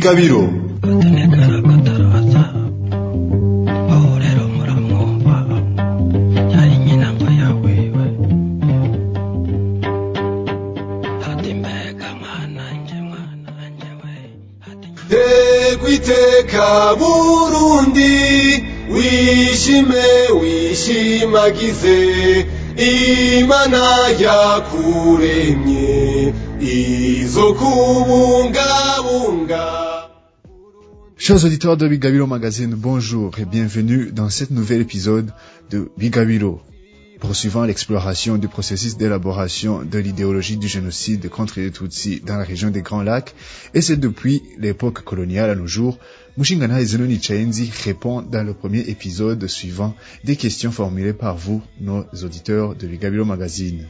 bigabiro iteka burundi wishime wishimagize imana yakuremye izo kubungabunga Chers auditeurs de Bigabiro Magazine, bonjour et bienvenue dans cet nouvel épisode de Bigabiro, poursuivant l'exploration du processus d'élaboration de l'idéologie du génocide contre les Tutsis dans la région des Grands Lacs, et c'est depuis l'époque coloniale à nos jours, Mushingana Zenoni Chaenzi répond dans le premier épisode suivant des questions formulées par vous, nos auditeurs de Bigabiro Magazine.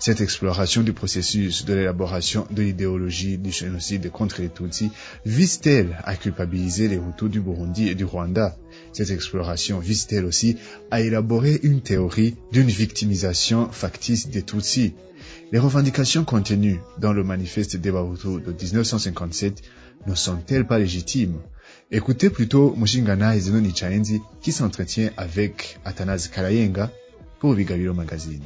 Cette exploration du processus de l'élaboration de l'idéologie du génocide contre les Tutsis vise-t-elle à culpabiliser les Hutus du Burundi et du Rwanda? Cette exploration vise-t-elle aussi à élaborer une théorie d'une victimisation factice des Tutsis? Les revendications contenues dans le manifeste des Bahutu de 1957 ne sont-elles pas légitimes? Écoutez plutôt Mushingana Zenoni Chaenzi qui s'entretient avec Athanase Karayenga pour Vigabiro Magazine.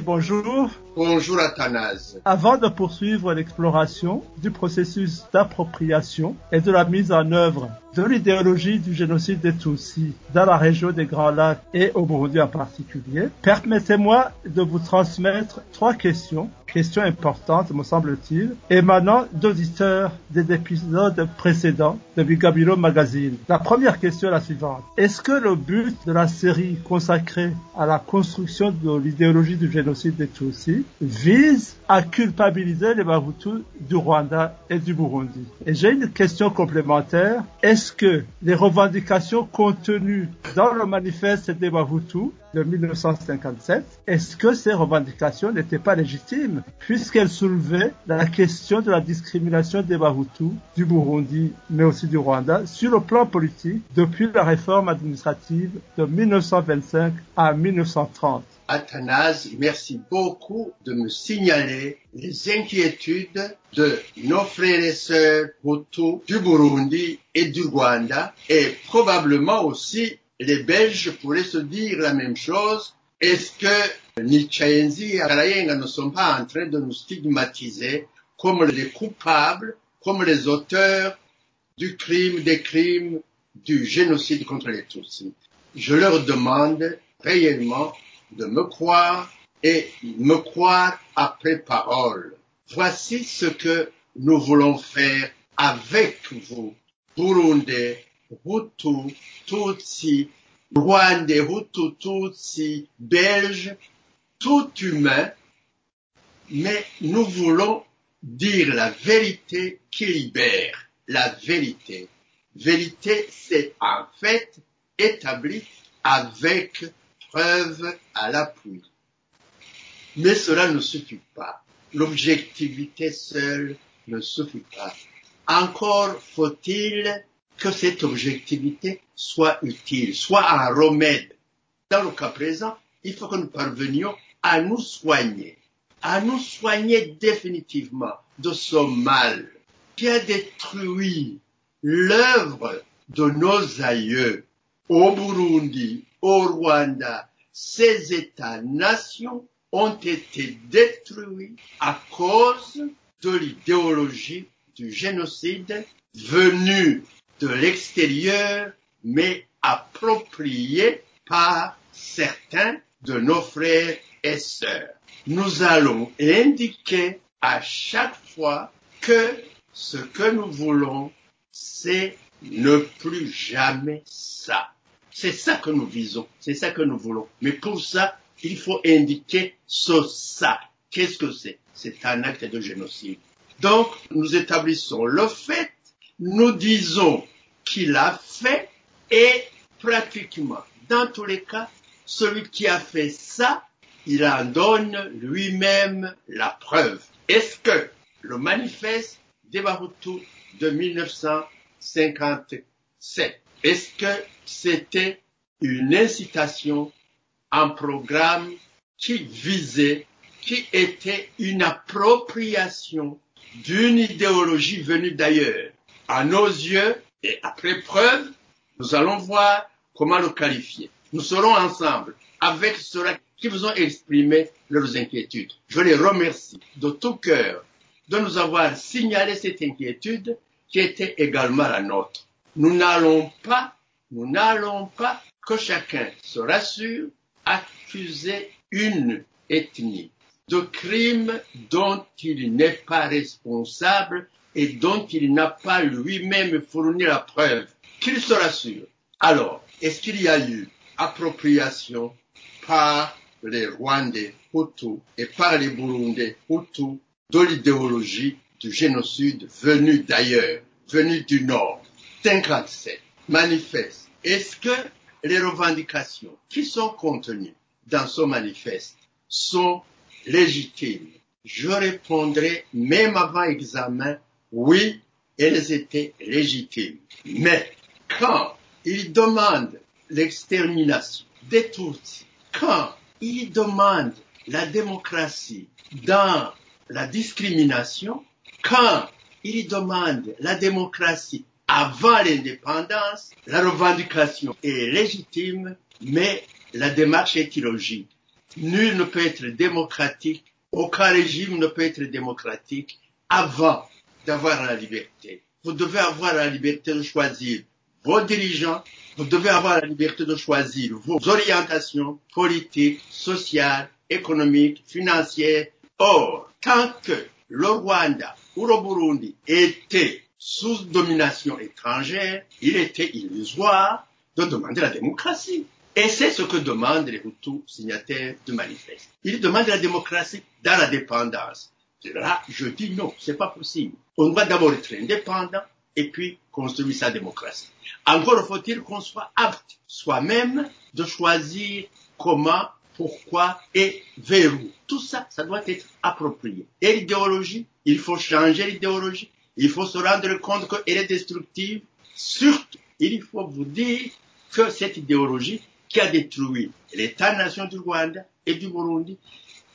Bonjour. Bonjour Athanase. Avant de poursuivre l'exploration du processus d'appropriation et de la mise en œuvre de l'idéologie du génocide des Tutsis dans la région des Grands Lacs et au Burundi en particulier, permettez-moi de vous transmettre trois questions, questions importantes me semble-t-il, émanant d'auditeurs des épisodes précédents de Bigabilo Magazine. La première question est la suivante. Est-ce que le but de la série consacrée à la construction de l'idéologie du génocide des Tutsis vise à culpabiliser les Bahutus du Rwanda et du Burundi? Et j'ai une question complémentaire. Est-ce que les revendications contenues dans le manifeste des Bahutus de 1957, est-ce que ces revendications n'étaient pas légitimes puisqu'elles soulevaient la question de la discrimination des Bahutus du Burundi mais aussi du Rwanda sur le plan politique depuis la réforme administrative de 1925 à 1930 Athanase, merci beaucoup de me signaler les inquiétudes de nos frères et sœurs Hutus du Burundi et du Rwanda et probablement aussi les Belges pourraient se dire la même chose. Est-ce que Nichaenzi et Karayenga ne sont pas en train de nous stigmatiser comme les coupables, comme les auteurs du crime, des crimes, du génocide contre les Tutsis? Je leur demande réellement de me croire et me croire après parole. Voici ce que nous voulons faire avec vous, Burundais, Hutu, Tutsi, Rwandais, Hutu, Tutsi, Belges, tout humain, mais nous voulons dire la vérité qui libère, la vérité. Vérité, c'est en fait établi avec preuve à l'appui. Mais cela ne suffit pas. L'objectivité seule ne suffit pas. Encore faut-il que cette objectivité soit utile, soit un remède. Dans le cas présent, il faut que nous parvenions à nous soigner, à nous soigner définitivement de ce mal qui a détruit l'œuvre de nos aïeux au Burundi, au Rwanda, ces États-nations ont été détruits à cause de l'idéologie du génocide venue de l'extérieur, mais appropriée par certains de nos frères et sœurs. Nous allons indiquer à chaque fois que ce que nous voulons, c'est ne plus jamais ça. C'est ça que nous visons, c'est ça que nous voulons. Mais pour ça, il faut indiquer ce ça. Qu'est-ce que c'est? C'est un acte de génocide. Donc, nous établissons le fait, nous disons qu'il a fait et pratiquement, dans tous les cas, celui qui a fait ça, il en donne lui-même la preuve. Est-ce que le manifeste des Bahutus de 1957. Est-ce que c'était une incitation, un programme qui visait, qui était une appropriation d'une idéologie venue d'ailleurs. À nos yeux, et après preuve, nous allons voir comment le qualifier. Nous serons ensemble avec ceux qui vous ont exprimé leurs inquiétudes. Je les remercie de tout cœur de nous avoir signalé cette inquiétude qui était également la nôtre. Nous n'allons pas, nous n'allons pas que chacun se rassure, accuser une ethnie de crimes dont il n'est pas responsable et dont il n'a pas lui-même fourni la preuve. Qu'il se rassure. Alors, est-ce qu'il y a eu appropriation par les Rwandais Hutus et par les Burundais Hutus de l'idéologie du génocide venu d'ailleurs, venu du Nord? 57 manifeste. Est-ce que les revendications qui sont contenues dans ce manifeste sont légitimes? Je répondrai même avant examen, oui, elles étaient légitimes. Mais quand ils demandent l'extermination des Tutsis, quand ils demandent la démocratie dans la discrimination, quand ils demandent la démocratie avant l'indépendance, la revendication est légitime, mais la démarche est illogique. Nul ne peut être démocratique, aucun régime ne peut être démocratique avant d'avoir la liberté. Vous devez avoir la liberté de choisir vos dirigeants, vous devez avoir la liberté de choisir vos orientations politiques, sociales, économiques, financières. Or, tant que le Rwanda ou le Burundi étaient sous domination étrangère, il était illusoire de demander la démocratie. Et c'est ce que demandent les Hutus signataires du manifeste. Ils demandent la démocratie dans la dépendance. Là, je dis non, c'est pas possible. On doit d'abord être indépendant et puis construire sa démocratie. Encore faut-il qu'on soit apte soi-même de choisir comment, pourquoi et vers où. Tout ça, ça doit être approprié. Et l'idéologie, il faut changer l'idéologie. Il faut se rendre compte qu'elle est destructive. Surtout, il faut vous dire que cette idéologie qui a détruit l'État-nation du Rwanda et du Burundi,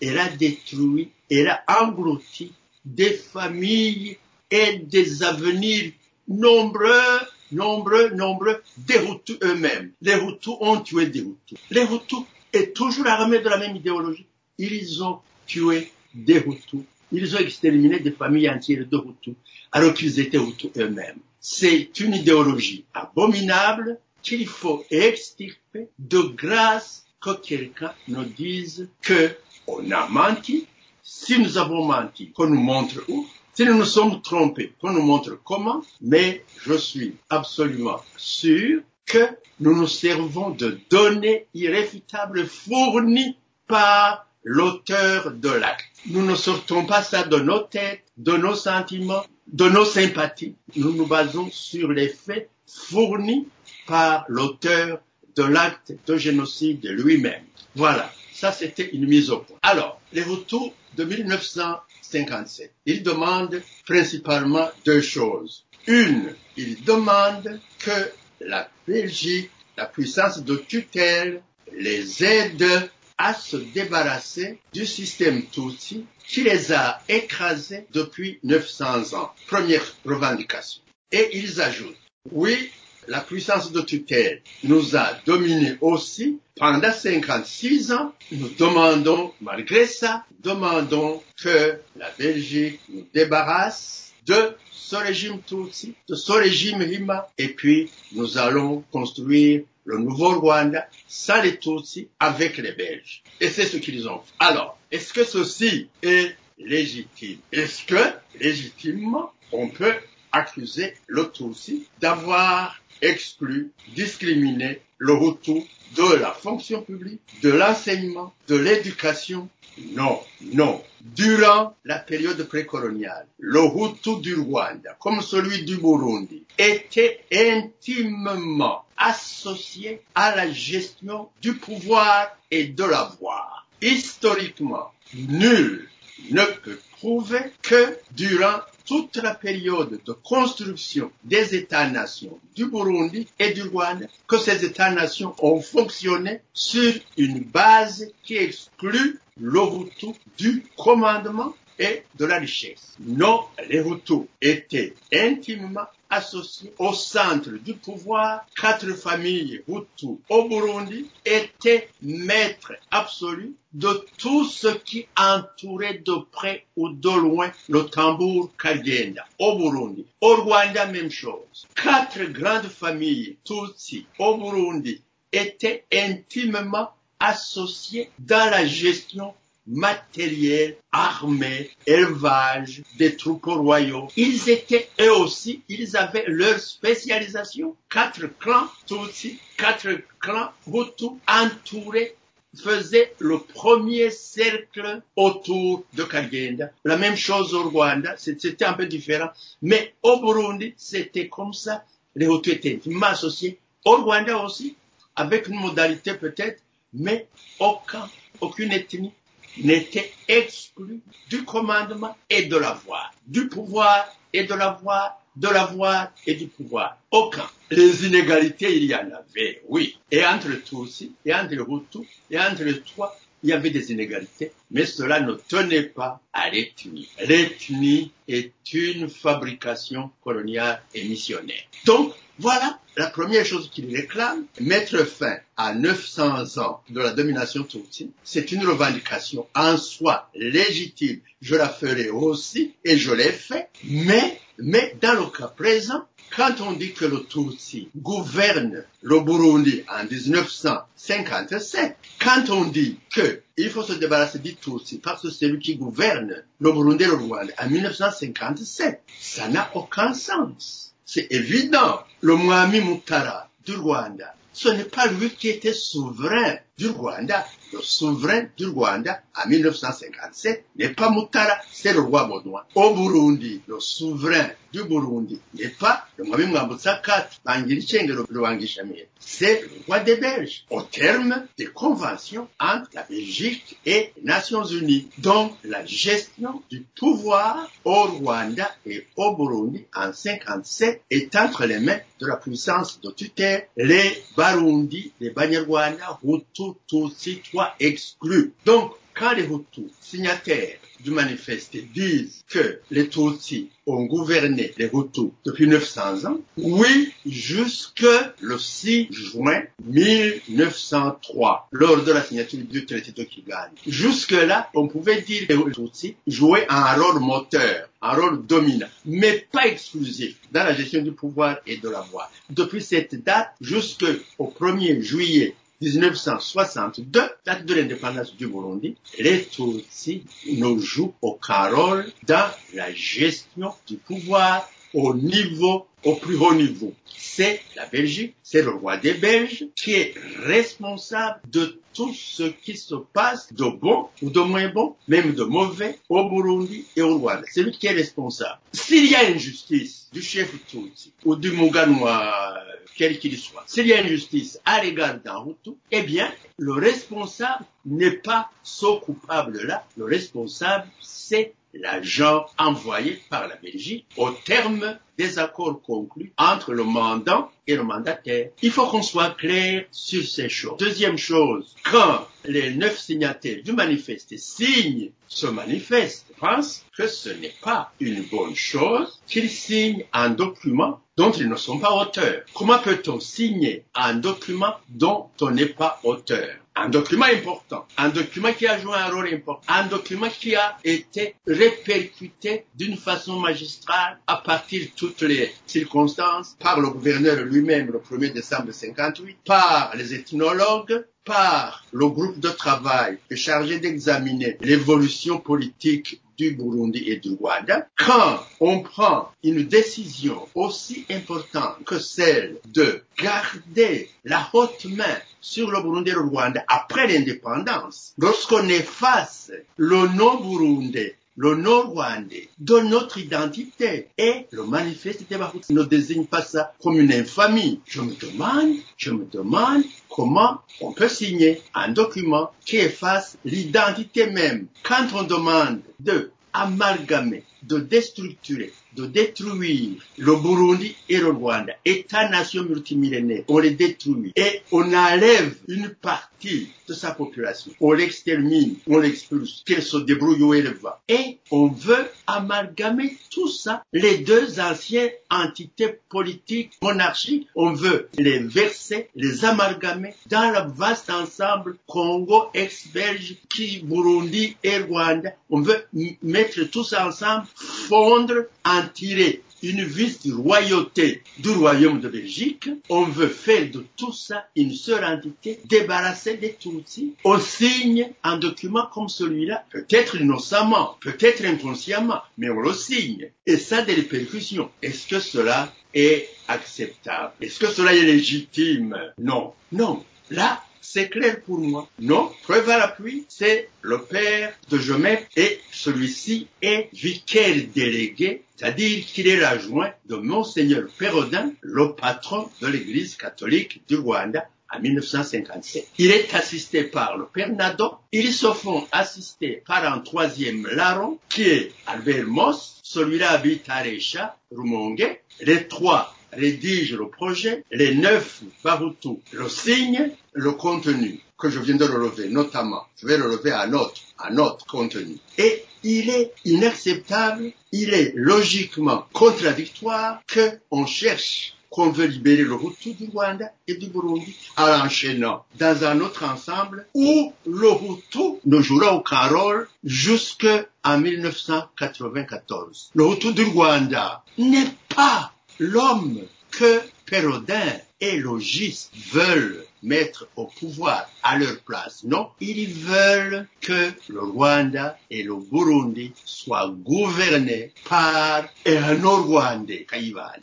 elle a détruit, elle a englouti des familles et des avenirs nombreux, nombreux, nombreux des Hutus eux-mêmes. Les Hutus ont tué des Hutus. Les Hutus est toujours armés de la même idéologie. Ils ont tué des Hutus. Ils ont exterminé des familles entières de Hutus alors qu'ils étaient Hutus eux-mêmes. C'est une idéologie abominable qu'il faut extirper de grâce que quelqu'un nous dise que on a menti. Si nous avons menti, qu'on nous montre où? Si nous nous sommes trompés, qu'on nous montre comment? Mais je suis absolument sûr que nous nous servons de données irréfutables fournies par l'auteur de l'acte. Nous ne sortons pas ça de nos têtes, de nos sentiments, de nos sympathies. Nous nous basons sur les faits fournis par l'auteur de l'acte de génocide lui-même. Voilà, ça c'était une mise au point. Alors, les Hutus de 1957, ils demandent principalement deux choses. Une, ils demandent que la Belgique, la puissance de tutelle, les aide à se débarrasser du système Tutsi qui les a écrasés depuis 900 ans. Première revendication. Et ils ajoutent, oui, la puissance de tutelle nous a dominés aussi pendant 56 ans. Nous demandons, malgré ça, demandons que la Belgique nous débarrasse de ce régime Tutsi, de ce régime Hima, et puis nous allons construire le nouveau Rwanda sans les Tutsis avec les Belges. Et c'est ce qu'ils ont fait. Alors, est-ce que ceci est légitime? Est-ce que, légitimement, on peut accuser le Tutsi d'avoir exclu, discriminé le Hutu de la fonction publique, de l'enseignement, de l'éducation. Non, non. Durant la période précoloniale, le Hutu du Rwanda, comme celui du Burundi, était intimement associé à la gestion du pouvoir et de l'avoir. Historiquement, nul ne peut prouver que durant toute la période de construction des États-nations du Burundi et du Rwanda que ces États-nations ont fonctionné sur une base qui exclut l'Obutu du commandement et de la richesse. Non, les Hutus étaient intimement associés au centre du pouvoir. Quatre familles Hutus au Burundi étaient maîtres absolus de tout ce qui entourait de près ou de loin le tambour Kagenda au Burundi. Au Rwanda, même chose. Quatre grandes familles Tutsi au Burundi étaient intimement associées dans la gestion matériel, armée, élevage, des troupeaux royaux. Ils étaient eux aussi, ils avaient leur spécialisation. Quatre clans Tutsi, quatre clans Hutu entourés faisaient le premier cercle autour de Kagenda. La même chose au Rwanda, c'était un peu différent. Mais au Burundi, c'était comme ça. Les Hutus étaient intimement associés. Au Rwanda aussi, avec une modalité peut-être, mais aucun, aucune ethnie n'était exclu du commandement et de la voix, du pouvoir et de la voix, de la voix et du pouvoir. Aucun. Les inégalités, il y en avait, oui. Et entre tous aussi, et entre les Hutus, et entre les trois, il y avait des inégalités, mais cela ne tenait pas à l'ethnie. L'ethnie est une fabrication coloniale et missionnaire. Donc, voilà la première chose qu'il réclame, mettre fin à 900 ans de la domination tutsi. C'est une revendication en soi légitime. Je la ferai aussi et je l'ai fait. Mais, mais dans le cas présent, quand on dit que le Tutsi gouverne le Burundi en 1957, quand on dit que il faut se débarrasser du Tutsi parce que c'est lui qui gouverne le Burundi et le Rwanda en 1957, ça n'a aucun sens. C'est évident. Le Mwami Mutara du Rwanda, ce n'est pas lui qui était souverain du Rwanda. Le souverain du Rwanda en 1957 n'est pas Mutara, c'est le roi Baudouin. Au Burundi, le souverain du Burundi n'est pas le Mwami Mwambutsa IV, Bangiricenge Rwangishamiye. C'est le roi des Belges, au terme des conventions entre la Belgique et les Nations Unies. Donc, la gestion du pouvoir au Rwanda et au Burundi en 57 est entre les mains de la puissance de tutelle, les Barundi, les Banyarwanda, Hutu, Tutsi, toi exclus. Donc, quand les Hutus, signataires du manifeste, disent que les Tutsis ont gouverné les Hutus depuis 900 ans, oui, jusque le 6 juin 1903, lors de la signature du traité de Kigali. Jusque-là, on pouvait dire que les Tutsis jouaient un rôle moteur, un rôle dominant, mais pas exclusif dans la gestion du pouvoir et de la voix. Depuis cette date jusqu'au 1er juillet 1962, date de l'indépendance du Burundi, les Tutsis ne jouent aucun rôle dans la gestion du pouvoir? Au niveau, au plus haut niveau. C'est la Belgique, c'est le roi des Belges qui est responsable de tout ce qui se passe de bon ou de moins bon, même de mauvais, au Burundi et au Rwanda. C'est lui qui est responsable. S'il y a injustice du chef Tutsi ou du Muganwa, quel qu'il soit, s'il y a injustice à l'égard d'un Hutu, eh bien, le responsable n'est pas ce coupable-là. Le responsable, c'est l'agent envoyé par la Belgique au terme des accords conclus entre le mandant et le mandataire. Il faut qu'on soit clair sur ces choses. Deuxième chose, quand les neuf signataires du manifeste signent ce manifeste, je pense que ce n'est pas une bonne chose qu'ils signent un document dont ils ne sont pas auteurs. Comment peut-on signer un document dont on n'est pas auteur? Un document important, un document qui a joué un rôle important, un document qui a été répercuté d'une façon magistrale à partir de toutes les circonstances par le gouverneur lui-même le 1er décembre 58, par les ethnologues, par le groupe de travail chargé d'examiner l'évolution politique du Burundi et du Rwanda, quand on prend une décision aussi importante que celle de garder la haute main sur le Burundi et le Rwanda après l'indépendance, lorsqu'on efface le nom burundais le nord-rwandais de notre identité. Et le manifeste de Bahutu ne désigne pas ça comme une infamie. Je me demande, je me demande comment on peut signer un document qui efface l'identité même. Quand on demande de amalgamer, de déstructurer, de détruire le Burundi et le Rwanda, État-nation multimillénaire, on les détruit. Et on enlève une partie de sa population, on l'extermine, on l'expulse, qu'elle se débrouille où elle va. Et on veut amalgamer tout ça, les deux anciennes entités politiques, monarchiques, on veut les verser, les amalgamer dans le vaste ensemble Congo, ex-Belge, qui Burundi et Rwanda. On veut mettre tout ça ensemble, fondre, en tirer une vice royauté du royaume de Belgique. On veut faire de tout ça une seule entité, débarrasser des Tutsis. On signe un document comme celui-là, peut-être innocemment, peut-être inconsciemment, mais on le signe. Et ça a des répercussions. Est-ce que cela est acceptable? Est-ce que cela est légitime? Non. Non. Là, c'est clair pour moi. Non, preuve à l'appui, c'est le père de Jomep et celui-ci est vicaire délégué, c'est-à-dire qu'il est l'adjoint de Monseigneur Pérodin, le patron de l'église catholique du Rwanda en 1957. Il est assisté par le père Nadon. Ils se font assister par un troisième larron qui est Albert Moss. Celui-là habite à Recha, Rumongue. Les trois rédige le projet, les neuf Barutu le signent, le contenu que je viens de relever, notamment, je vais relever un autre, un autre contenu. Et il est inacceptable, il est logiquement contradictoire que on cherche qu'on veut libérer le Hutu du Rwanda et du Burundi en enchaînant dans un autre ensemble où le Hutu ne jouera aucun rôle jusqu'en 1994. Le Hutu du Rwanda n'est pas l'homme que Pérodin et Logis veulent mettre au pouvoir à leur place. Non, ils veulent que le Rwanda et le Burundi soient gouvernés par un Rwandais.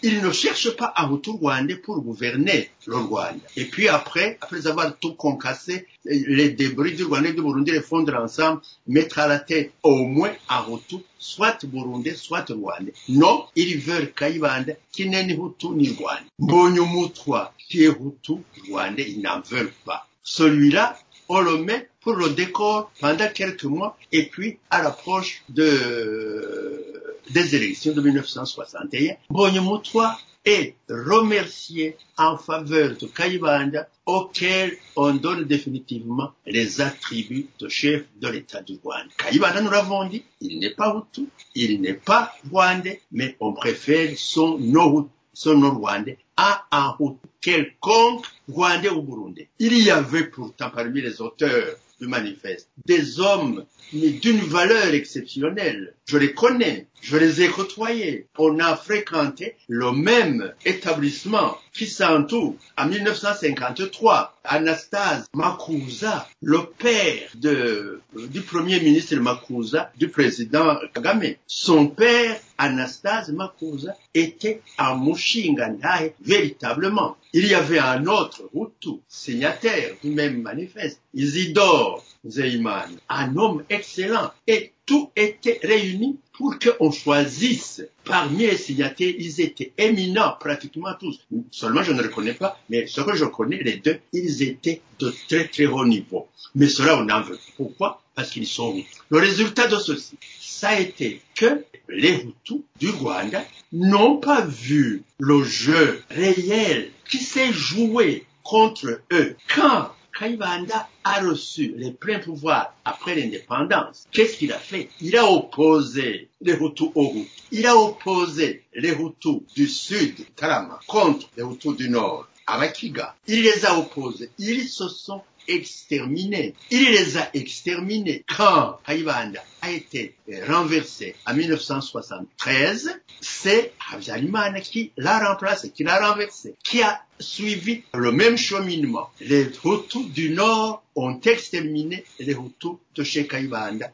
Ils ne cherchent pas un Hutu Rwandais pour gouverner le Rwanda. Et puis après, après avoir tout concassé, les débris du Rwanda et du Burundi les fondre ensemble, mettre à la tête au moins un Hutu, soit Burundais, soit Rwandais. Non, ils veulent Kayibanda qui n'est ni Hutu ni Rwanda. Mbonyumutwa qui est Hutu, Rwandais, ils n'en veulent pas. Celui-là, on le met pour le décor pendant quelques mois et puis à l'approche de, des élections de 1961, Mbonyumutwa est remercié en faveur de Kayibanda auquel on donne définitivement les attributs de chef de l'État du Rwanda. Kayibanda, nous l'avons dit, il n'est pas Hutu, il n'est pas Rwandais, mais on préfère son no son Rwandais à un quelconque Rwandais ou Burundais. Il y avait pourtant parmi les auteurs du manifeste des hommes d'une valeur exceptionnelle. Je les connais, je les ai côtoyés. On a fréquenté le même établissement qui s'entoure. En 1953, Anastase Makuza, le père de, du premier ministre Makuza, du président Kagame, son père Anastase Makuza était un Mushingandae véritablement. Il y avait un autre Hutu, signataire du même manifeste, Isidore Zeiman, un homme excellent. Et tout était réuni pour qu'on choisisse parmi les signataires, ils étaient éminents pratiquement tous. Seulement je ne les connais pas, mais ce que je connais, les deux, ils étaient de très très haut niveau. Mais cela on en veut. Pourquoi? Parce qu'ils sont. Le résultat de ceci, ça a été que les Hutus du Rwanda n'ont pas vu le jeu réel qui s'est joué contre eux. Quand Kayibanda a reçu les pleins pouvoirs après l'indépendance, qu'est-ce qu'il a fait? Il a opposé les Hutus aux Hutus. Il a opposé les Hutus du sud, Karama, contre les Hutus du nord, Amakiga. Il les a opposés. Ils se sont exterminés. Il les a exterminés quand Kayibanda a été renversé en 1973. C'est Habyarimana qui l'a remplacé, qui l'a renversé, qui a suivi le même cheminement. Les Hutus du Nord ont exterminé les Hutus de chez Kayibanda,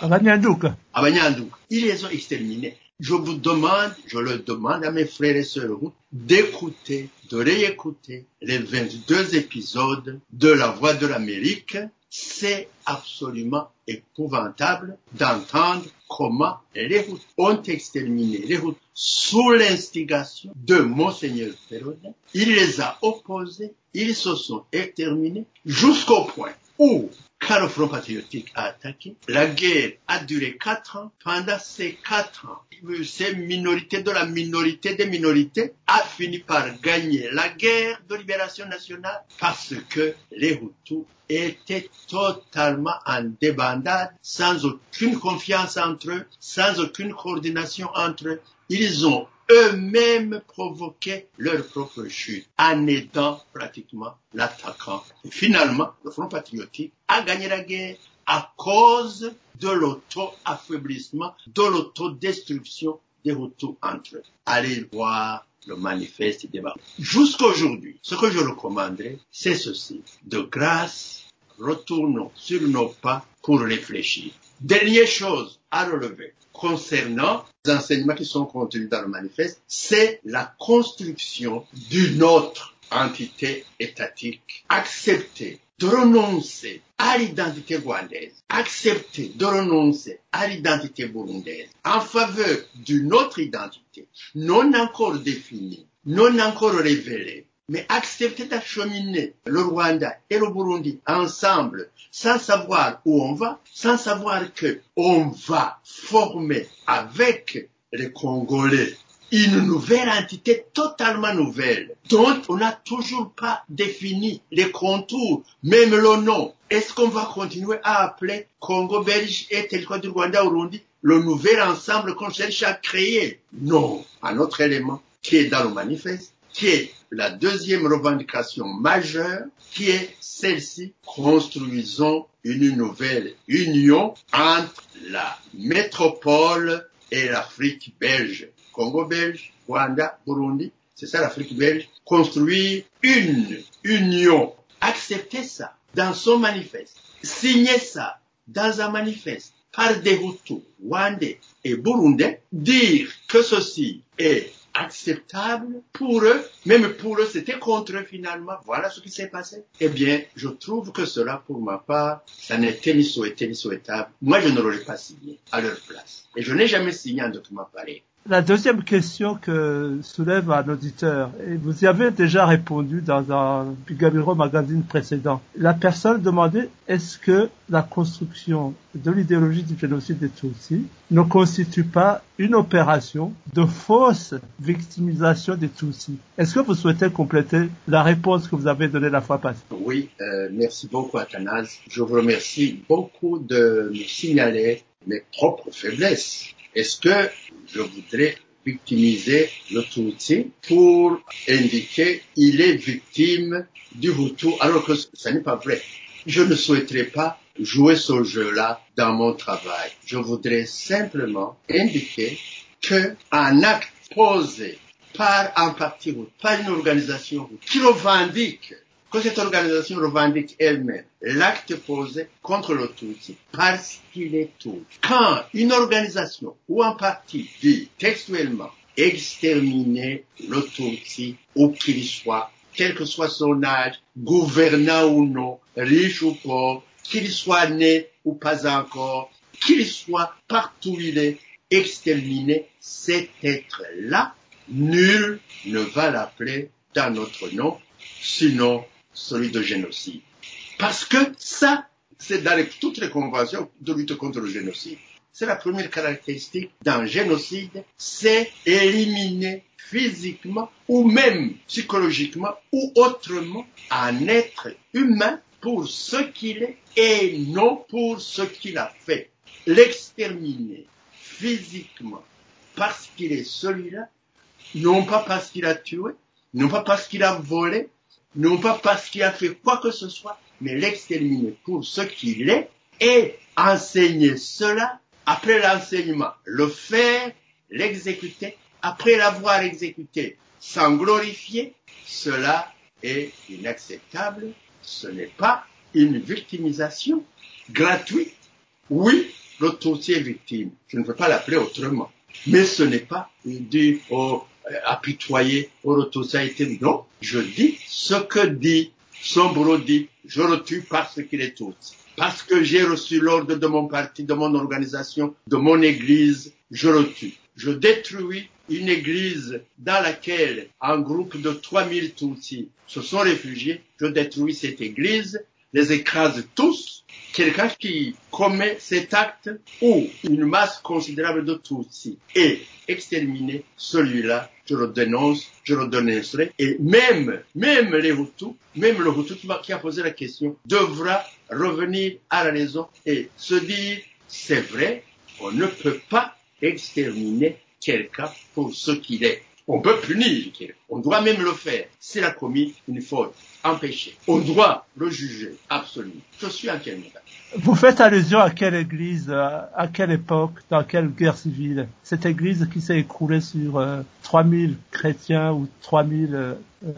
abanyanduka Abanyanduka. Ils les ont exterminés. Je vous demande, je le demande à mes frères et sœurs d'écouter, de réécouter les 22 épisodes de La Voix de l'Amérique. C'est absolument épouvantable d'entendre comment les Hutus ont exterminé les Hutus sous l'instigation de Monseigneur Pérodin. Il les a opposés, ils se sont exterminés jusqu'au point où le Front patriotique a attaqué. La guerre a duré quatre ans. Pendant ces quatre ans, ces minorités de la minorité des minorités a fini par gagner la guerre de libération nationale parce que les Hutus étaient totalement en débandade, sans aucune confiance entre eux, sans aucune coordination entre eux. Ils ont eux-mêmes provoqué leur propre chute en aidant pratiquement l'attaquant. Et finalement, le Front patriotique a gagné la guerre à cause de l'auto-affaiblissement, de l'autodestruction des Hutus entre eux. Allez voir le manifeste débat. Jusqu'aujourd'hui, ce que je recommanderais, c'est ceci. De grâce, retournons sur nos pas pour réfléchir. Dernière chose à relever concernant les enseignements qui sont contenus dans le manifeste, c'est la construction d'une autre entité étatique. Acceptée de renoncer à l'identité rwandaise, accepter de renoncer à l'identité burundaise en faveur d'une autre identité non encore définie, non encore révélée, mais accepter d'acheminer le Rwanda et le Burundi ensemble sans savoir où on va, sans savoir que on va former avec les Congolais une nouvelle entité totalement nouvelle dont on n'a toujours pas défini les contours, même le nom. Est-ce qu'on va continuer à appeler Congo belge et territoire du Rwanda Burundi le nouvel ensemble qu'on cherche à créer? Non. Un autre élément qui est dans le manifeste, qui est la deuxième revendication majeure, qui est celle-ci, construisons une nouvelle union entre la métropole et l'Afrique belge. Congo belge, Rwanda, Burundi, c'est ça l'Afrique belge. Construire une union. Accepter ça dans son manifeste. Signer ça dans un manifeste par des Hutus, Rwandais et Burundais. Dire que ceci est acceptable pour eux, même pour eux, c'était contre eux finalement. Voilà ce qui s'est passé. Eh bien, je trouve que cela, pour ma part, ça n'était ni souhaité ni souhaitable. Moi, je ne l'aurais pas signé à leur place. Et je n'ai jamais signé un document pareil. La deuxième question que soulève un auditeur, et vous y avez déjà répondu dans un Gabiro magazine précédent, la personne demandait est-ce que la construction de l'idéologie du génocide des Tutsis ne constitue pas une opération de fausse victimisation des Tutsis? Est-ce que vous souhaitez compléter la réponse que vous avez donnée la fois passée? Oui, euh, merci beaucoup Athanase. Je vous remercie beaucoup de me signaler mes propres faiblesses. Est-ce que je voudrais victimiser le Tutsi pour indiquer il est victime du Hutu alors que ce n'est pas vrai? Je ne souhaiterais pas jouer ce jeu-là dans mon travail. Je voudrais simplement indiquer que un acte posé par un parti ou par une organisation qui revendique que cette organisation revendique elle-même l'acte posé contre le parce qu'il est tout. Quand une organisation ou un parti dit textuellement exterminer le Tutsi où qu'il soit, quel que soit son âge, gouvernant ou non, riche ou pauvre, qu'il soit né ou pas encore, qu'il soit partout où il est, exterminer cet être-là, nul ne va l'appeler dans notre nom, sinon celui de génocide. Parce que ça, c'est dans toutes les conventions de lutte contre le génocide. C'est la première caractéristique d'un génocide, c'est éliminer physiquement ou même psychologiquement ou autrement un être humain pour ce qu'il est et non pour ce qu'il a fait. L'exterminer physiquement parce qu'il est celui-là, non pas parce qu'il a tué, non pas parce qu'il a volé, non pas parce qu'il a fait quoi que ce soit, mais l'exterminer pour ce qu'il est et enseigner cela après l'enseignement, le faire, l'exécuter, après l'avoir exécuté sans glorifier, cela est inacceptable. Ce n'est pas une victimisation gratuite. Oui, le Tutsi est victime. Je ne peux pas l'appeler autrement. Mais ce n'est pas du oh, apitoyer, oh, le Tutsi a été. Non, je dis ce que dit Sombro dit, je le tue parce qu'il est Tutsi. Parce que j'ai reçu l'ordre de mon parti, de mon organisation, de mon église, je le tue. Je détruis une église dans laquelle un groupe de 3000 Tutsis se sont réfugiés. Je détruis cette église. les écrase tous. Quelqu'un qui commet cet acte ou une masse considérable de Tutsis est exterminé, celui-là, je le dénonce, je le dénoncerai. Et même, même les Hutus, même le Hutu qui, qui a posé la question, devra revenir à la raison et se dire, c'est vrai, on ne peut pas exterminer quelqu'un pour ce qu'il est. On peut punir. On doit même le faire s'il a commis une faute, péché. On doit le juger, absolument. Je suis en quel moment Vous faites allusion à quelle église, euh, à quelle époque, dans quelle guerre civile? Cette église qui s'est écroulée sur euh, 3000 chrétiens ou 3000 euh,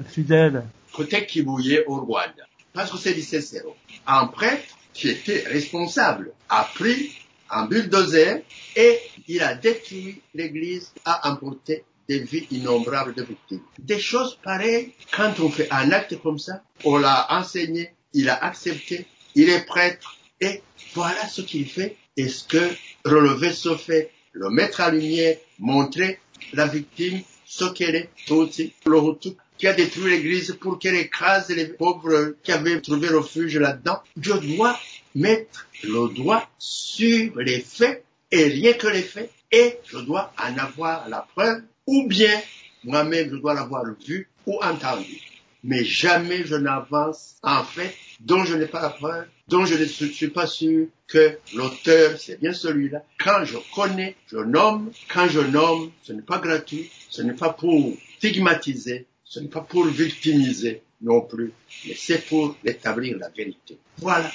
fidèles? Côté Kibouye au Rwanda. Parce que c'est Licécéro. Un prêtre qui était responsable a pris un bulldozer et il a détruit l'église, a emporté des vies innombrables de victimes. Des choses pareilles, quand on fait un acte comme ça, on l'a enseigné, il a accepté, il est prêtre, et voilà ce qu'il fait. Est-ce que relever ce fait, le mettre à lumière, montrer la victime, ce qu'elle est, aussi, le Hutu qui a détruit l'église pour qu'elle écrase les pauvres qui avaient trouvé refuge là-dedans. Je dois mettre le doigt sur les faits et rien que les faits et je dois en avoir la preuve ou bien moi-même je dois l'avoir vu ou entendu. Mais jamais je n'avance en fait dont je n'ai pas la preuve, dont je ne suis pas sûr que l'auteur c'est bien celui-là. Quand je connais, je nomme. Quand je nomme, ce n'est pas gratuit, ce n'est pas pour stigmatiser, ce n'est pas pour victimiser non plus, mais c'est pour établir la vérité. Voilà.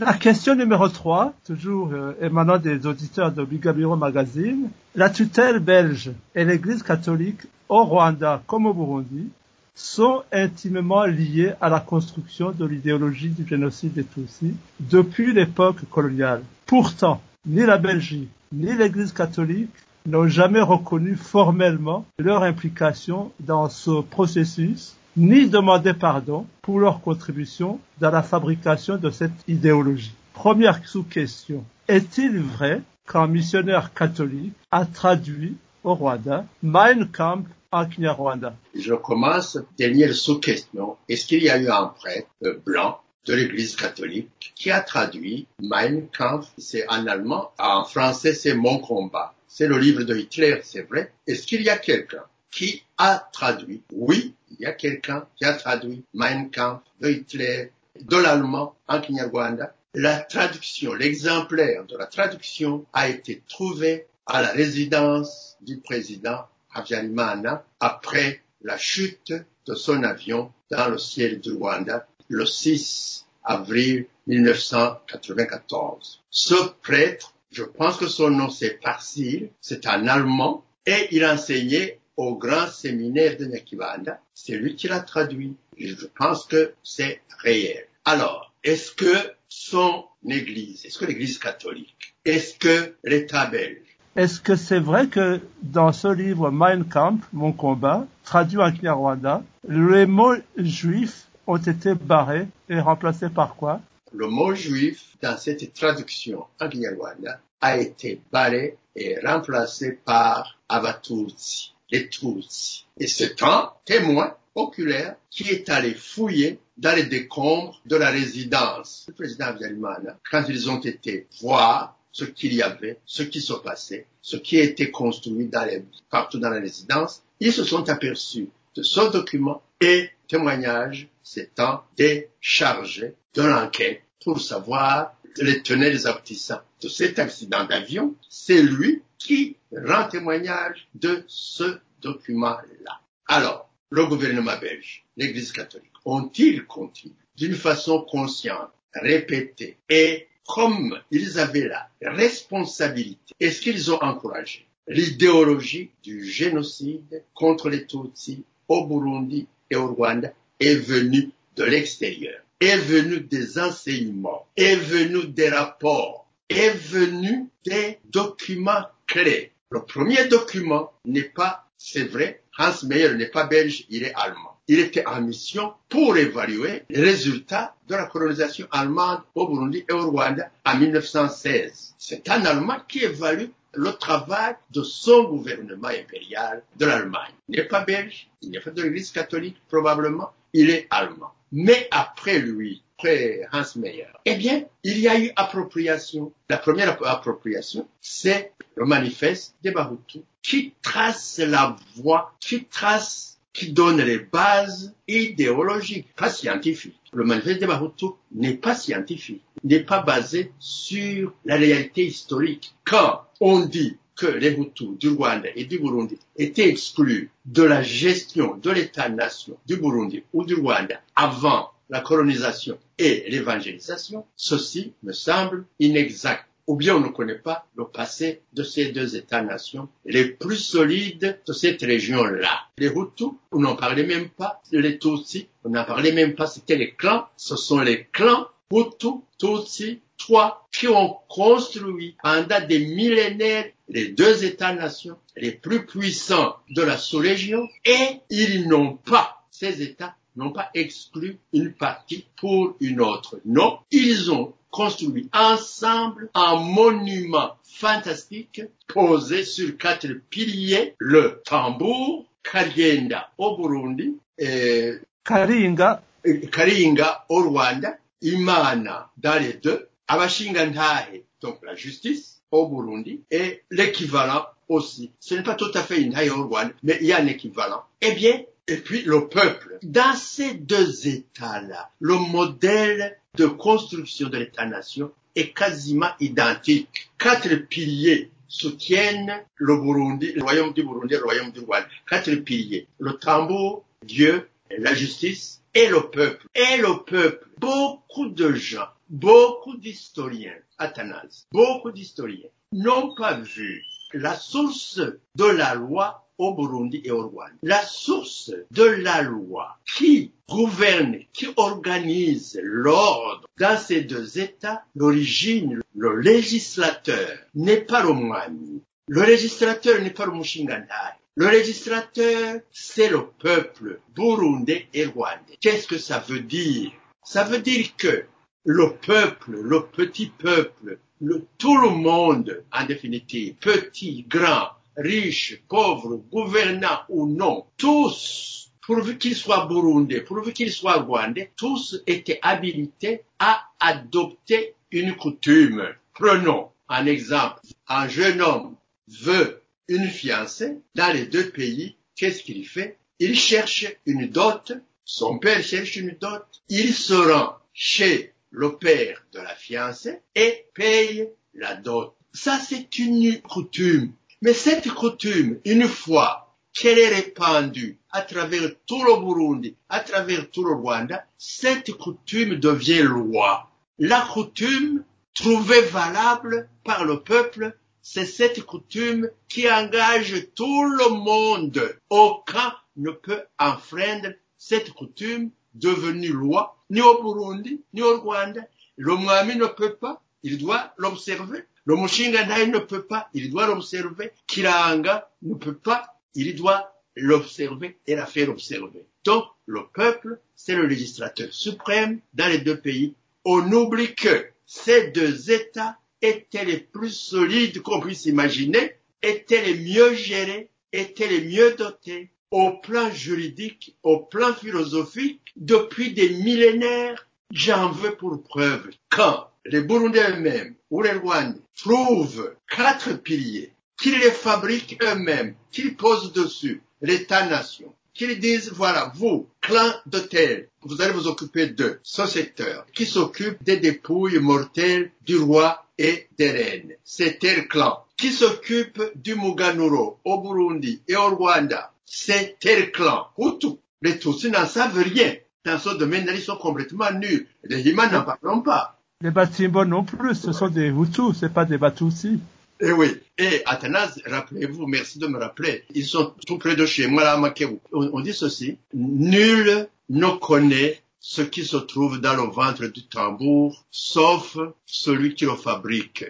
La question numéro 3, toujours euh, émanant des auditeurs de Bigabiro Magazine. La tutelle belge et l'Église catholique au Rwanda comme au Burundi sont intimement liées à la construction de l'idéologie du génocide des Tutsis depuis l'époque coloniale. Pourtant, ni la Belgique ni l'Église catholique n'ont jamais reconnu formellement leur implication dans ce processus ni demandé pardon pour leur contribution dans la fabrication de cette idéologie. Première sous-question. Est-il vrai qu'un missionnaire catholique a traduit au Rwanda Mein Kampf en Kinyarwanda Je commence dernière sous-question. Est-ce qu'il y a eu un prêtre blanc de l'Église catholique qui a traduit Mein Kampf, c'est en allemand, en français c'est Mon combat. C'est le livre de Hitler, c'est vrai. Est-ce qu'il y a quelqu'un qui a traduit? Oui, il y a quelqu'un qui a traduit Mein Kampf de Hitler de l'allemand en Kinyarwanda. La traduction, l'exemplaire de la traduction a été trouvé à la résidence du président Habyarimana après la chute de son avion dans le ciel du Rwanda le 6 avril 1994. Ce prêtre, je pense que son nom c'est Parsil, c'est un Allemand et il enseignait au grand séminaire de Nyakibanda. C'est lui qui l'a traduit. Et je pense que c'est réel. Alors, est-ce que son église, est-ce que l'église catholique, est-ce que l'État belge, Est-ce que c'est vrai que dans ce livre Mein Kampf, Mon combat, traduit en Kinyarwanda, les mots juifs ont été barrés et remplacés par quoi? Le mot juif dans cette traduction en Kinyarwanda a été barré et remplacé par Abatutsi, les Tutsis. Et c'est un témoin oculaire qui est allé fouiller dans les décombres de la résidence du président Habyarimana quand ils ont été voir ce qu'il y avait, ce qui se passait, ce qui été construit dans partout dans la résidence. Ils se sont aperçus de ce document et témoignage s'étant déchargé de l'enquête pour savoir les tenants les aboutissants de cet accident d'avion. C'est lui qui rend témoignage de ce document-là. Alors, le gouvernement belge, l'Église catholique, ont-ils continué d'une façon consciente, répétée et comme ils avaient la responsabilité, est-ce qu'ils ont encouragé l'idéologie du génocide contre les Tutsis au Burundi et au Rwanda est venue de l'extérieur, est venue des enseignements, est venue des rapports, est venue des documents Le premier document n'est pas, c'est vrai, Hans Meyer n'est pas belge, il est allemand. Il était en mission pour évaluer les résultats de la colonisation allemande au Burundi et au Rwanda en 1916. C'est un Allemand qui évalue le travail de son gouvernement impérial de l'Allemagne. Il n'est pas belge, il n'est pas de l'église catholique probablement, il est allemand. Mais après lui, d'après Hans Meyer. Eh bien, il y a eu appropriation. La première appropriation, c'est le manifeste des Bahutu qui trace la voie, qui trace qui donne les bases idéologiques, pas scientifiques. Le manifeste des Bahutu n'est pas scientifique, n'est pas basé sur la réalité historique. Quand on dit que les Hutus du Rwanda et du Burundi étaient exclus de la gestion de l'État-nation du Burundi ou du Rwanda avant la colonisation et l'évangélisation, ceci me semble inexact. Ou bien on ne connaît pas le passé de ces deux États-nations les plus solides de cette région-là. Les Hutus, on n'en parlait même pas. Les Tutsis, on n'en parlait même pas. C'était les clans. Ce sont les clans Hutus, Tutsis, trois qui ont construit pendant des millénaires les deux États-nations les plus puissants de la sous-région et ils n'ont pas, ces États n'ont pas exclu une partie pour une autre. Non, ils ont construit ensemble un monument fantastique posé sur quatre piliers, le tambour, Karienda au Burundi, et karinga Karinga au Rwanda, Imana dans les deux, Abashingantahe, donc la justice au Burundi, et l'équivalent aussi. Ce n'est pas tout à fait une taille au Rwanda, mais il y a un équivalent. Eh bien, et puis le peuple. Dans ces deux États-là, le modèle de construction de l'État-nation est quasiment identique. Quatre piliers soutiennent le Burundi, le royaume du Burundi, le royaume du Rwanda. Quatre piliers. Le tambour, Dieu, la justice et le peuple. Et le peuple. Beaucoup de gens, beaucoup d'historiens, Athanase, beaucoup d'historiens n'ont pas vu la source de la loi au Burundi et au Rwanda. La source de la loi qui gouverne, qui organise l'ordre dans ces deux États, l'origine, le législateur n'est pas le Mwami. Le législateur n'est pas le Mushingantai. Le législateur, c'est le peuple burundais et rwandais. Qu'est-ce que ça veut dire? Ça veut dire que le peuple, le petit peuple, le, tout le monde, en définitive, petit, grand, riche, pauvre, gouvernant ou non, tous, pourvu qu'ils soient burundais, pourvu qu'ils soient rwandais, tous étaient habilités à adopter une coutume. Prenons un exemple. Un jeune homme veut une fiancée dans les deux pays. Qu'est-ce qu'il fait? Il cherche une dot. Son père cherche une dot. Il se rend chez le père de la fiancée et paye la dot. Ça, c'est une coutume. Mais cette coutume, une fois qu'elle est répandue à travers tout le Burundi, à travers tout le Rwanda, cette coutume devient loi. La coutume trouvée valable par le peuple, c'est cette coutume qui engage tout le monde. Aucun ne peut enfreindre cette coutume devenue loi, ni au Burundi, ni au Rwanda. Le Mwami ne peut pas, il doit l'observer. Le Mushingantahe ne peut pas, il doit l'observer. Kiranga ne peut pas, il doit l'observer et la faire observer. Donc, le peuple, c'est le législateur suprême dans les deux pays. On oublie que ces deux États étaient les plus solides qu'on puisse imaginer, étaient les mieux gérés, étaient les mieux dotés au plan juridique, au plan philosophique, depuis des millénaires. J'en veux pour preuve quand les Burundais eux-mêmes ou les Rwandais trouvent quatre piliers, qu'ils les fabriquent eux-mêmes, qu'ils posent dessus l'État-nation, qu'ils disent, voilà, vous, clan de tel, vous allez vous occuper de ce secteur, qui s'occupe des dépouilles mortelles du roi et des reines. C'est tel clan. Qui s'occupe du Muganuro au Burundi et au Rwanda. C'est tel clan. Hutu. Les Tutsis n'en savent rien. Dans ce domaine-là, ils sont complètement nuls. Les Hima n'en parlons pas. Les Batimbo non plus, ce sont des Hutus, c'est pas des Batusi. Et Eh oui. Et Athanase, rappelez-vous, merci de me rappeler, ils sont tout près de chez moi, à Makebu. On, dit ceci, nul ne connaît ce qui se trouve dans le ventre du tambour, sauf celui qui le fabrique.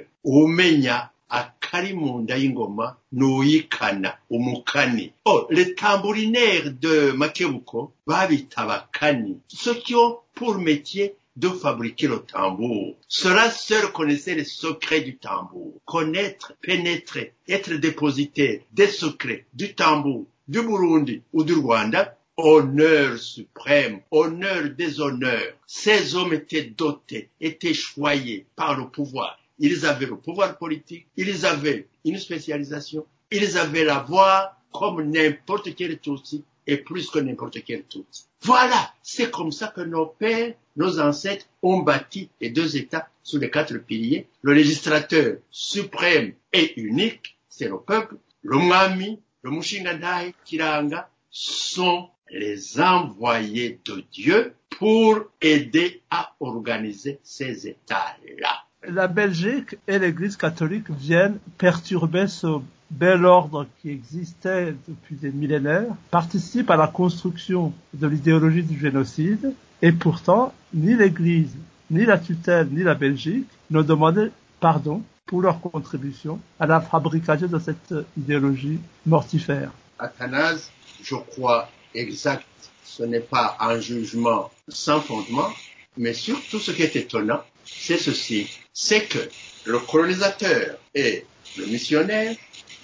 Oh, les tambourinaires de Makebuko babita ceux qui ont pour métier de fabriquer le tambour. Cela seul connaissait les secrets du tambour. Connaître, pénétrer, être dépositaire des secrets du tambour du Burundi ou du Rwanda, honneur suprême, honneur des honneurs. Ces hommes étaient dotés, étaient choyés par le pouvoir. Ils avaient le pouvoir politique, ils avaient une spécialisation, ils avaient la voix comme n'importe quel Tutsi et plus que n'importe quel Tutsi. Voilà, c'est comme ça que nos pères, nos ancêtres ont bâti les deux États sous les quatre piliers. Le législateur suprême et unique, c'est le peuple. Le Mwami, le Mushingandaï, Kiranga sont les envoyés de Dieu pour aider à organiser ces États-là. La Belgique et l'Église catholique viennent perturber ce bel ordre qui existait depuis des millénaires, participent à la construction de l'idéologie du génocide, et pourtant, ni l'Église, ni la tutelle, ni la Belgique n'ont demandé pardon pour leur contribution à la fabrication de cette idéologie mortifère. Athanase, je crois exact, ce n'est pas un jugement sans fondement, mais surtout ce qui est étonnant, c'est ceci, c'est que le colonisateur et le missionnaire,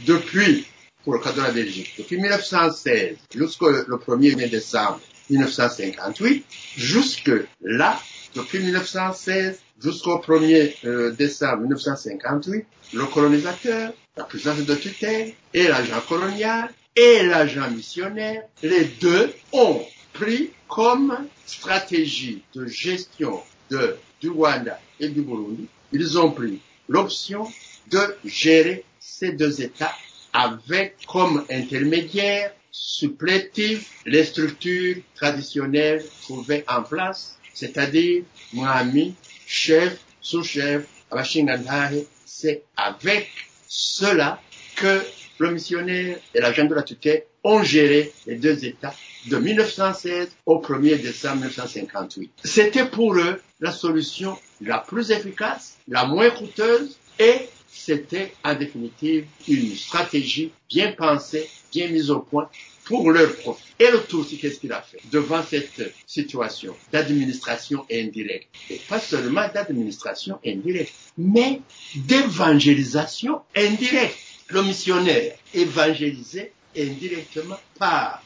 depuis, pour le cas de la Belgique, depuis 1916 jusqu'au le 1er décembre 1958, jusque là, depuis 1916 jusqu'au 1er euh, décembre 1958, le colonisateur, la puissance de tutelle et l'agent colonial et l'agent missionnaire, les deux ont pris comme stratégie de gestion de, du Rwanda et du Burundi, ils ont pris l'option de gérer ces deux États avec comme intermédiaire supplétif les structures traditionnelles trouvées en place, c'est-à-dire Mwami, chef, sous-chef, Abashingantahe, c'est avec cela que le missionnaire et l'agent de la tutelle ont géré les deux États de 1916 au 1er décembre 1958. C'était pour eux la solution la plus efficace, la moins coûteuse et c'était en définitive une stratégie bien pensée, bien mise au point pour leur profit. Et le Tutsi, qu'est-ce qu'il a fait devant cette situation d'administration indirecte? Et pas seulement d'administration indirecte, mais d'évangélisation indirecte. Le missionnaire évangélisé indirectement par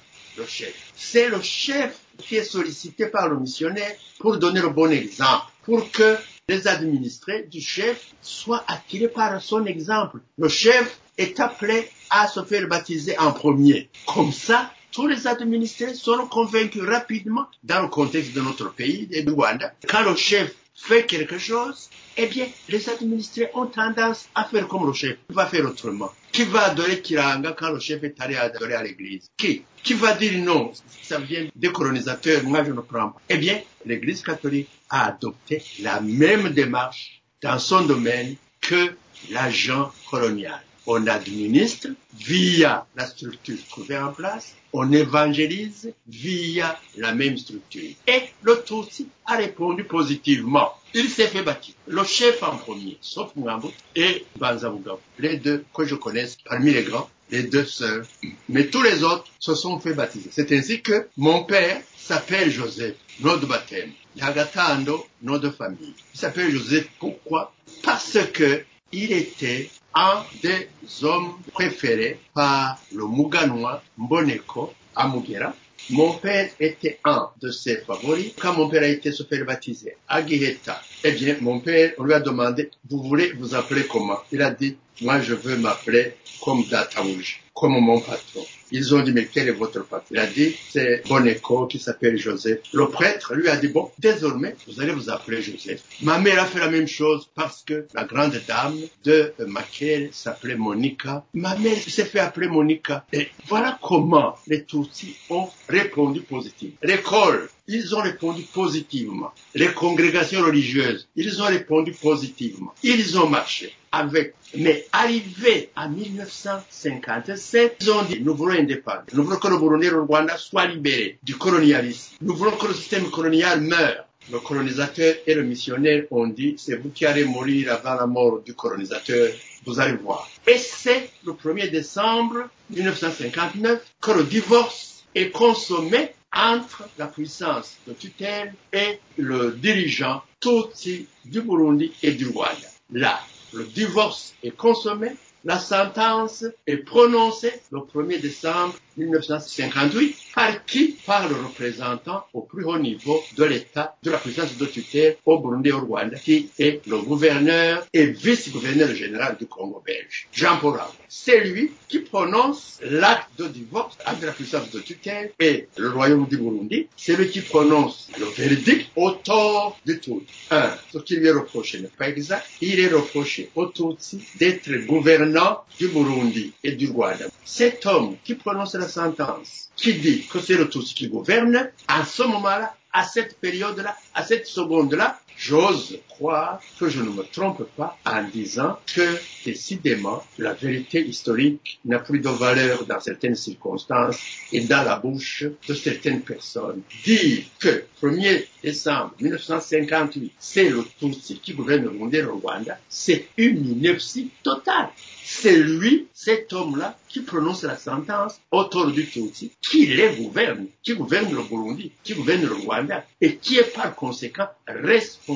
chef. C'est le chef qui est sollicité par le missionnaire pour donner le bon exemple, pour que les administrés du chef soient attirés par son exemple. Le chef est appelé à se faire baptiser en premier. Comme ça, tous les administrés seront convaincus rapidement dans le contexte de notre pays, de Rwanda. Quand le chef fait quelque chose, eh bien, les administrés ont tendance à faire comme le chef. Il va faire autrement. Qui va adorer Kiranga quand le chef est allé adorer à l'église? Qui? Qui va dire non? Ça vient des colonisateurs, moi je ne prends pas. Eh bien, l'église catholique a adopté la même démarche dans son domaine que l'agent colonial. On administre via la structure trouvée en place, on évangélise via la même structure. Et le Tutsi a répondu positivement. Il s'est fait bâtir. Le chef en premier, sauf Mwango, et Banzabugabo, les deux que je connaisse parmi les grands, les deux sœurs. Mais tous les autres se sont fait baptiser. C'est ainsi que mon père s'appelle Joseph, nom baptême. Nom de famille. Il s'appelle Joseph pourquoi? Parce que il était un des hommes préférés par le Muganwa Mboneko à Mugera. Mon père était un de ses favoris. Quand mon père a été se faire baptiser à Giheta, eh bien, mon père, on lui a demandé, vous voulez vous appeler comment? Il a dit, moi, je veux m'appeler comme Dataouj, comme mon patron. Ils ont dit, mais quel est votre patron Il a dit, c'est Boneko qui s'appelle Joseph. Le prêtre lui a dit, bon, désormais, vous allez vous appeler Joseph. Ma mère a fait la même chose parce que la grande dame de Makel s'appelait Monica. Ma mère s'est fait appeler Monica. Et voilà comment les Tutsis ont répondu positivement. L'école, ils ont répondu positivement. Les congrégations religieuses, ils ont répondu positivement. Ils ont marché avec. Mais arrivé en 1957, ils ont dit, nous voulons indépendance. Nous voulons que le Burundi et le Rwanda soient libérés du colonialisme. Nous voulons que le système colonial meure. Le colonisateur et le missionnaire ont dit, c'est vous qui allez mourir avant la mort du colonisateur. Vous allez voir. Et c'est le 1er décembre 1959 que le divorce est consommé entre la puissance de tutelle et le dirigeant Tutsi du Burundi et du Rwanda. Là, le divorce est consommé La sentence est prononcée le 1er décembre 1958 par qui Par le représentant au plus haut niveau de l'État de la puissance de tutelle au Burundi et au Rwanda, qui est le gouverneur et vice-gouverneur général du Congo belge, Jean-Paul Rabo. C'est lui qui prononce l'acte de divorce entre la puissance de tutelle et le royaume du Burundi. C'est lui qui prononce le verdict au tort du tout. Un, ce qui lui est reproché n'est pas exact. Il est reproché au Tutsi d'être gouvernant du Burundi et du Rwanda. Cet homme qui prononce la sentence, qui dit que c'est le Tutsi qui gouverne, à ce moment-là, à cette période-là, à cette seconde-là, j'ose croire que je ne me trompe pas en disant que décidément la vérité historique n'a plus de valeur dans certaines circonstances et dans la bouche de certaines personnes. Dire que 1er décembre 1958, c'est le Tutsi qui gouverne le monde et le Rwanda, c'est une ineptie totale. C'est lui, cet homme-là, qui prononce la sentence autour du Tutsi, qui les gouverne, qui gouverne le Burundi, qui gouverne le Rwanda, et qui est par conséquent responsable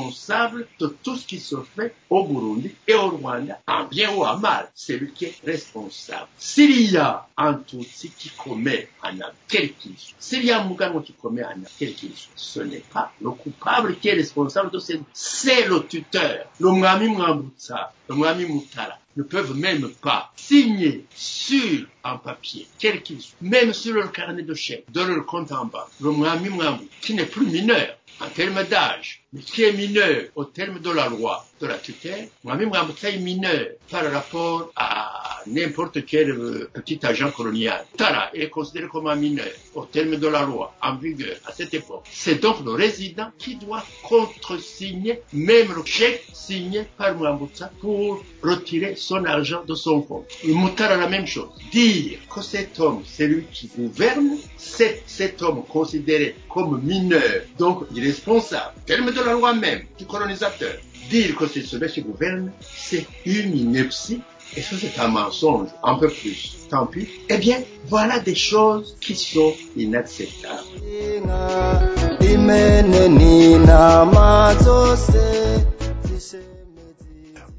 de tout ce qui se fait au Burundi et au Rwanda, en bien ou en mal. C'est lui qui est responsable. S'il y a un Tutsi qui commet un quel qu'il soit, s'il y a un Muganwa qui commet un quel qu'il soit, ce n'est pas le coupable qui est responsable de ce c'est le tuteur, le Mwami Mwambutsa, le Mwami Mutara ne peuvent même pas signer sur un papier, quel qu'il soit, même sur leur carnet de chèques, de leur compte en banque, le Mwami Mwambu, qui n'est plus mineur en termes d'âge, mais qui est mineur au terme de la loi de la tutelle, Mwami Mwambu est mineur par rapport à n'importe quel euh, petit agent colonial. Tara est considéré comme un mineur au terme de la loi en vigueur à cette époque. C'est donc le résident qui doit contresigner même le chèque signé par Mwambutsa pour retirer son argent de son compte. Et Moutara la même chose. Dire que cet homme, c'est lui qui gouverne, c'est cet homme considéré comme mineur, donc irresponsable, terme de la loi même du colonisateur. Dire que c'est celui qui gouverne, c'est une ineptie et ça c'est un mensonge, un peu plus. Tant pis. Eh bien, voilà des choses qui sont inacceptables.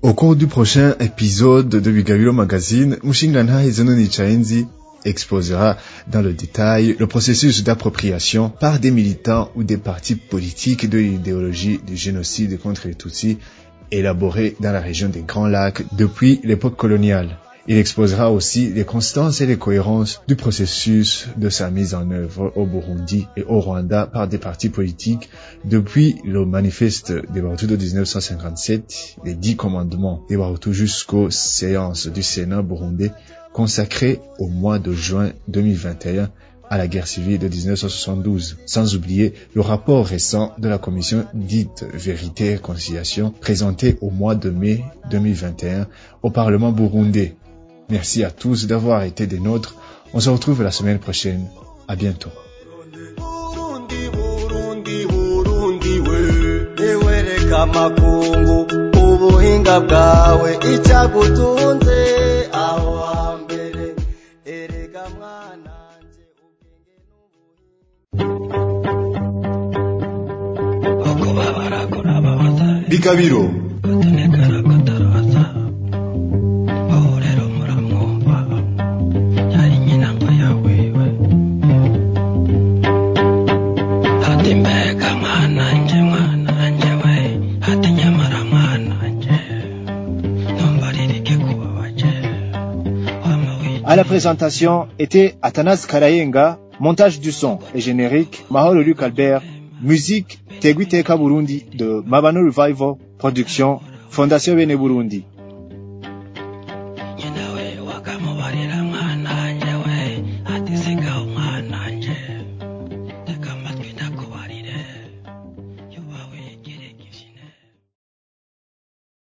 Au cours du prochain épisode de Bigabiro Magazine, Mushingantahe Zenoni Chaenzi exposera dans le détail le processus d'appropriation par des militants ou des partis politiques de l'idéologie du génocide contre les Tutsis élaboré dans la région des Grands Lacs depuis l'époque coloniale. Il exposera aussi les constances et les cohérences du processus de sa mise en œuvre au Burundi et au Rwanda par des partis politiques depuis le manifeste des Bahutu de 1957, les dix commandements des Bahutu jusqu'aux séances du Sénat burundais consacrées au mois de juin 2021 à la guerre civile de 1972, sans oublier le rapport récent de la commission dite Vérité et Réconciliation présenté au mois de mai 2021 au Parlement burundais. Merci à tous d'avoir été des nôtres. On se retrouve la semaine prochaine. À bientôt. Bikabiro À la présentation était Athanas Karayenga, montage du son et générique, Maholo Luc Albert, musique Tegwiteka Burundi de Mabano Revival, production Fondation Bene Burundi.